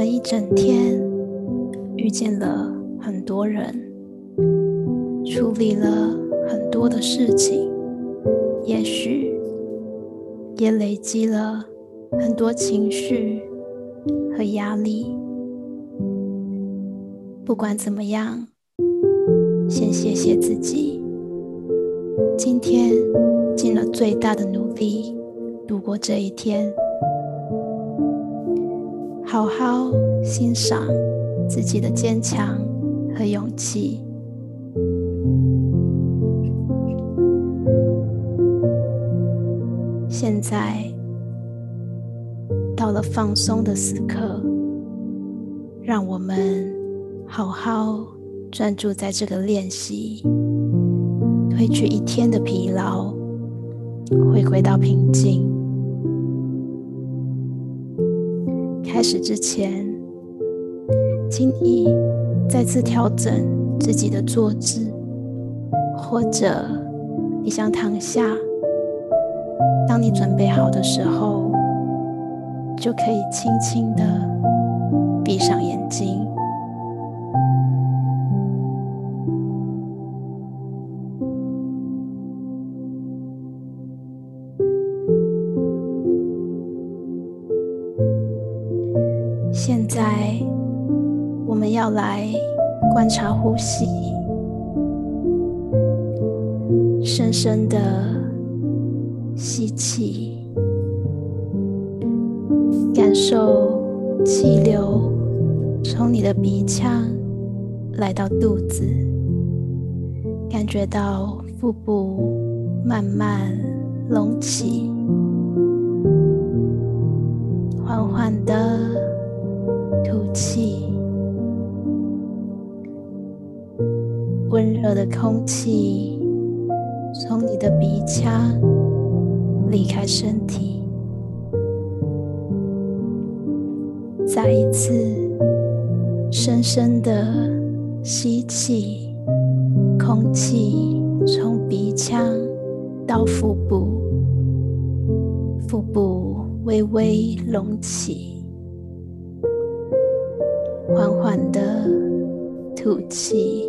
们一整天遇见了很多人，处理了很多的事情，也许也累积了很多情绪和压力。不管怎么样，先谢谢自己，今天尽了最大的努力度过这一天，好好欣赏自己的坚强和勇气。现在到了放松的时刻，让我们。好好专注在这个练习，褪去一天的疲劳，回归到平静。始之前，请你再次调整自己的坐姿，或者你想躺下。当你准备好的时候，就可以轻轻的闭上眼睛。要来观察呼吸，深深的吸气，感受气流从你的鼻腔来到肚子，感觉到腹部慢慢隆起，热的空气从你的鼻腔离开身体。再一次深深的吸气，空气从鼻腔到腹部，腹部微微隆起。缓缓的吐气，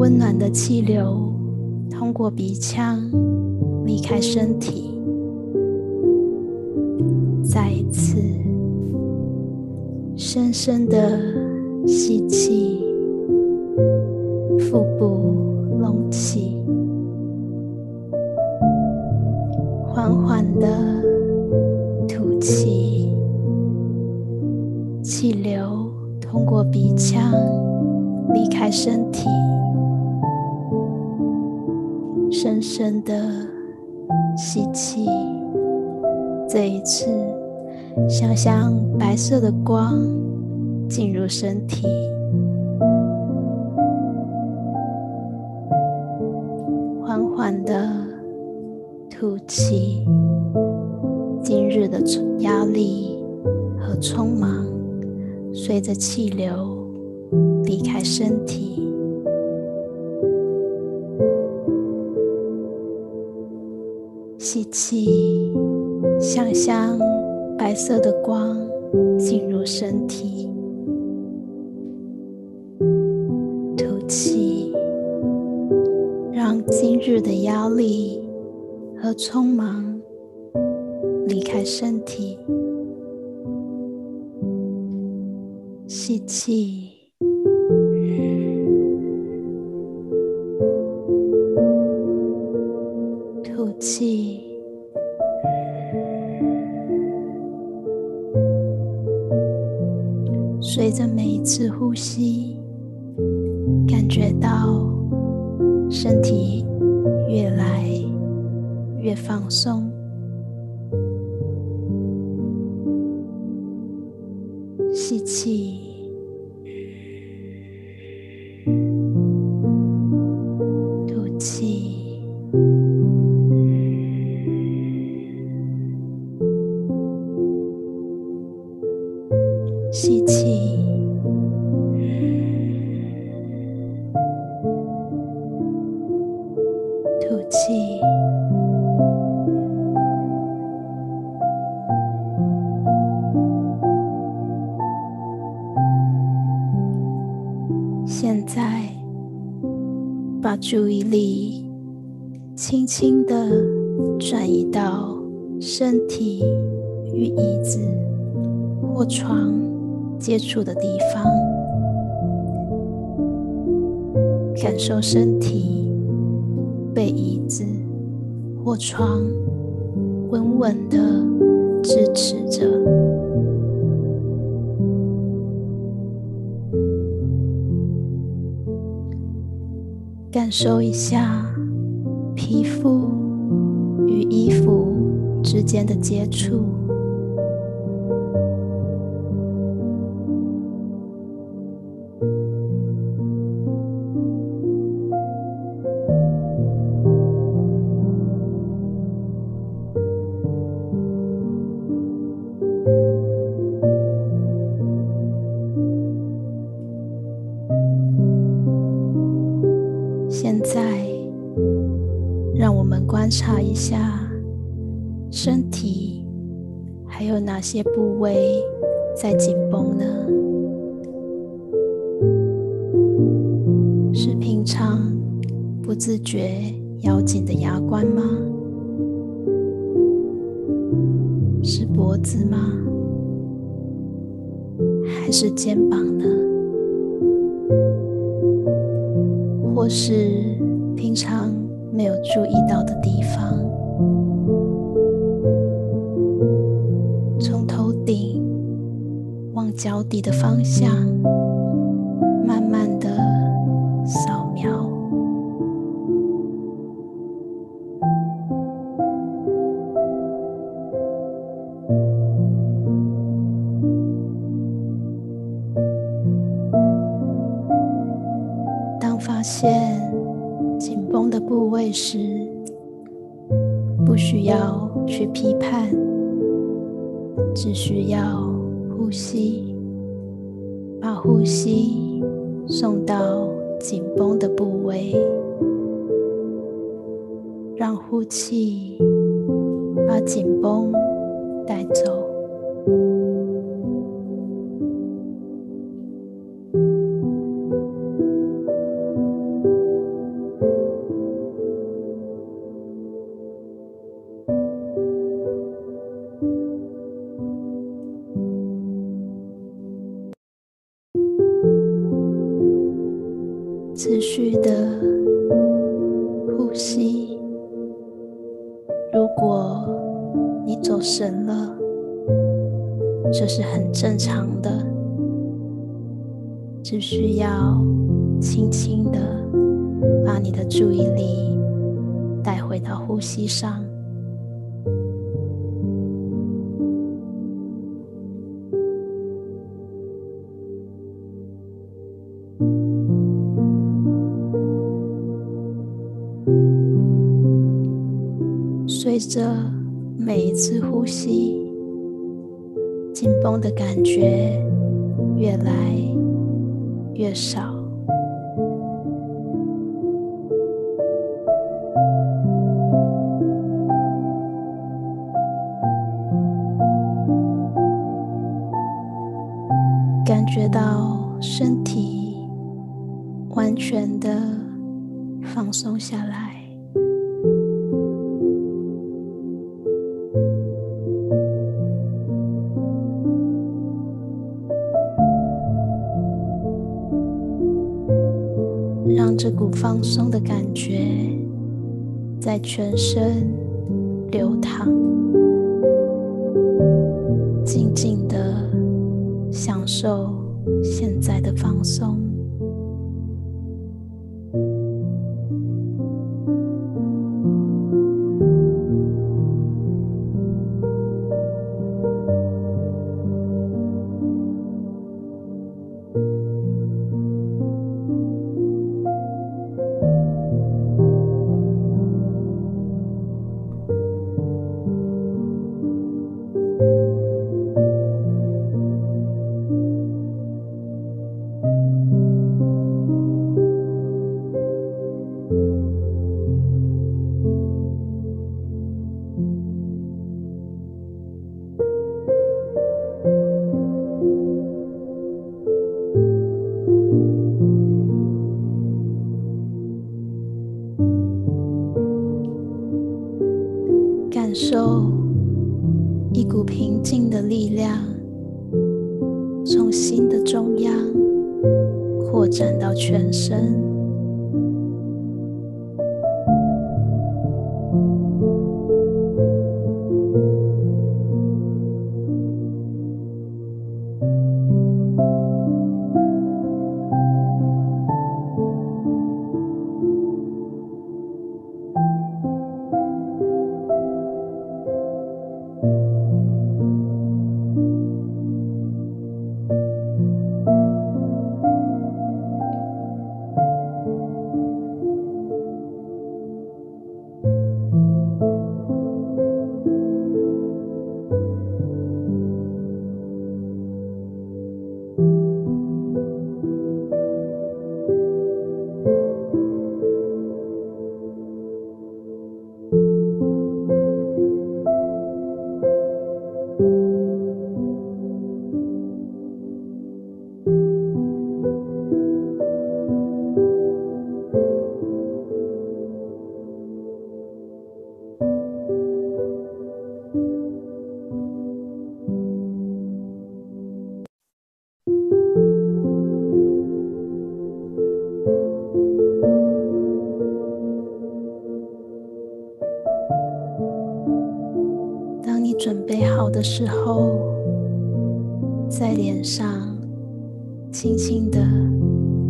温暖的气流通过鼻腔离开身体。再一次深深的吸气，腹部隆起，缓缓的吐气。气流通过鼻腔离开身体，深深的吸气。这一次，想象白色的光进入身体，缓缓的吐气。今日的压力和匆忙。随着气流离开身体，气，想象白色的光进入身体；吐气，让今日的压力和匆忙离开身体。吸气，随着每一次呼吸，感觉到身体越来越放松。现在把注意力轻轻的转移到身体与椅子或床接触的地方，感受身体被椅子或床稳稳的支持着。感受一下皮肤与衣服之间的接触。哪些部位在紧绷呢？是平常不自觉咬紧的牙关吗？是脖子吗？还是肩膀呢？或是平常？没有注意到的地方，脚底的方向，慢慢的扫描。当发现紧。绷的部位时，不需要去批判，只需要呼吸，把呼吸送到紧绷的部位，让呼气把紧绷带走。续的呼吸。如果你走神了，这是很正常的，只需要轻轻的把你的注意力带回到呼吸上。着每一次呼吸，紧绷的感觉越来越少，感觉到身体完全的放松下来。在全身流淌，静静的享受现在的放松。收一股平静的力量从心的中央扩展到全身。的时候，在脸上轻轻的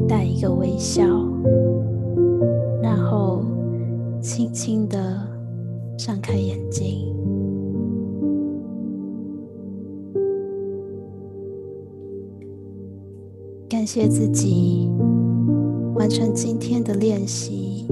带一个微笑，然后轻轻的张开眼睛，感谢自己完成今天的练习。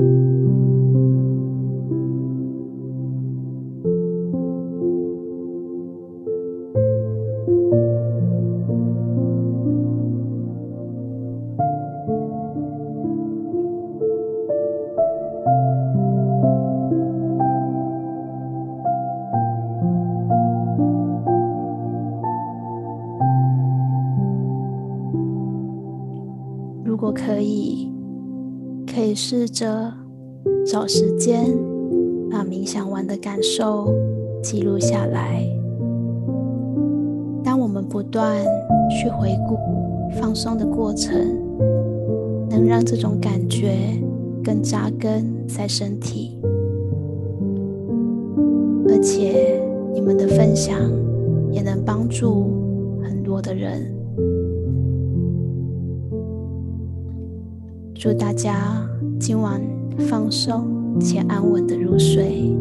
试着找时间，把冥想完的感受记录下来。当我们不断去回顾放松的过程，能让这种感觉更扎根在身体。而且，你们的分享也能帮助很多的人。祝大家！今晚放松且安稳的入睡。